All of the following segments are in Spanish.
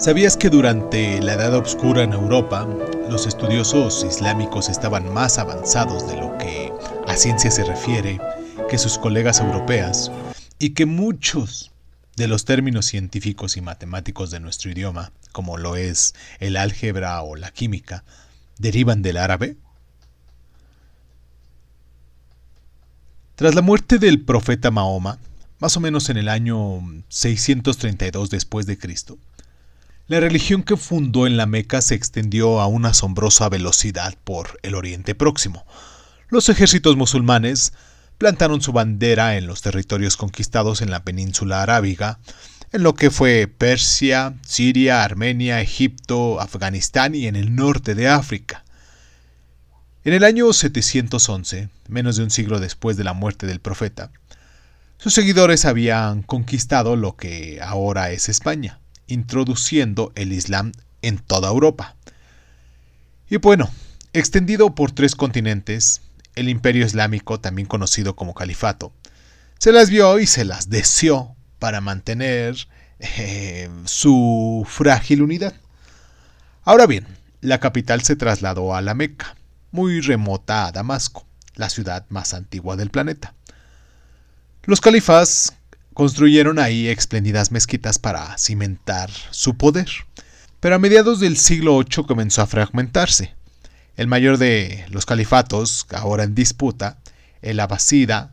¿Sabías que durante la Edad Oscura en Europa, los estudiosos islámicos estaban más avanzados de lo que a ciencia se refiere que sus colegas europeas y que muchos de los términos científicos y matemáticos de nuestro idioma, como lo es el álgebra o la química, derivan del árabe? Tras la muerte del profeta Mahoma, más o menos en el año 632 después de Cristo, la religión que fundó en la Meca se extendió a una asombrosa velocidad por el Oriente Próximo. Los ejércitos musulmanes plantaron su bandera en los territorios conquistados en la península arábiga, en lo que fue Persia, Siria, Armenia, Egipto, Afganistán y en el norte de África. En el año 711, menos de un siglo después de la muerte del profeta, sus seguidores habían conquistado lo que ahora es España introduciendo el Islam en toda Europa. Y bueno, extendido por tres continentes, el imperio islámico, también conocido como califato, se las vio y se las deseó para mantener eh, su frágil unidad. Ahora bien, la capital se trasladó a la Meca, muy remota a Damasco, la ciudad más antigua del planeta. Los califas Construyeron ahí espléndidas mezquitas para cimentar su poder. Pero a mediados del siglo VIII comenzó a fragmentarse. El mayor de los califatos, ahora en disputa, el Abbasida,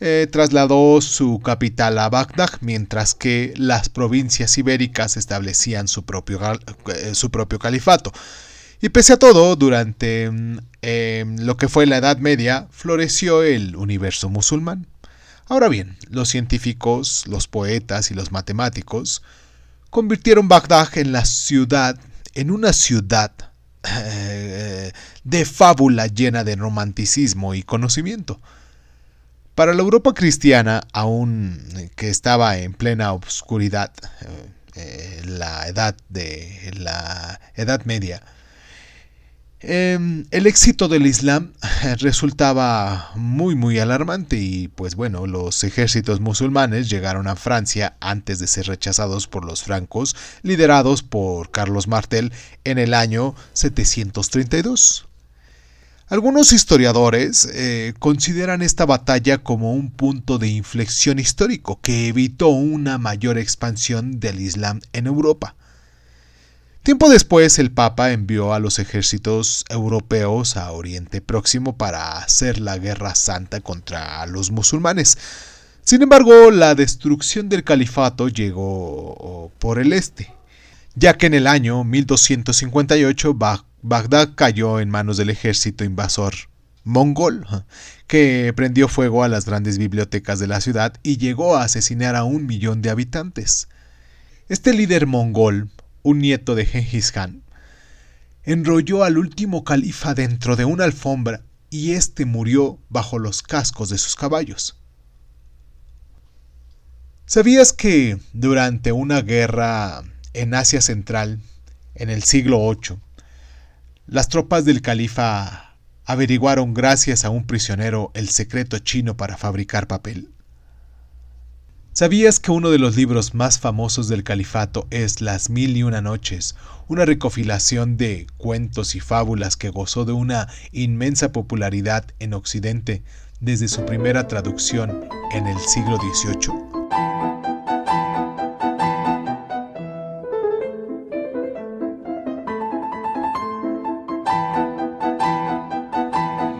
eh, trasladó su capital a Bagdad, mientras que las provincias ibéricas establecían su propio, eh, califato. Y pese a todo, durante mm, em, lo que fue la Edad Media, floreció el universo musulmán. Ahora bien, los científicos, los poetas y los matemáticos convirtieron Bagdad en la ciudad, en una ciudad eh, de fábula llena de romanticismo y conocimiento. Para la Europa cristiana, aún que estaba en plena oscuridad, eh, la edad de la Edad Media, Em, el éxito del Islam resultaba muy muy alarmante y pues bueno, los ejércitos musulmanes llegaron a Francia antes de ser rechazados por los francos, liderados por Carlos Martel en el año 732. Algunos historiadores eh, consideran esta batalla como un punto de inflexión histórico que evitó una mayor expansión del Islam en Europa. Tiempo después el Papa envió a los ejércitos europeos a Oriente Próximo para hacer la guerra santa contra los musulmanes. Sin embargo, la destrucción del califato llegó por el este, ya que en el año 1258 Bagdad cayó en manos del ejército invasor mongol, que prendió fuego a las grandes bibliotecas de la ciudad y llegó a asesinar a un millón de habitantes. Este líder mongol un nieto de Genghis Khan, enrolló al último califa dentro de una alfombra y éste murió bajo los cascos de sus caballos. ¿Sabías que durante una guerra en Asia Central, en el siglo VIII, las tropas del califa averiguaron gracias a un prisionero el secreto chino para fabricar papel? ¿Sabías que uno de los libros más famosos del califato es Las Mil y Una Noches, una recopilación de cuentos y fábulas que gozó de una inmensa popularidad en Occidente desde su primera traducción en el siglo XVIII?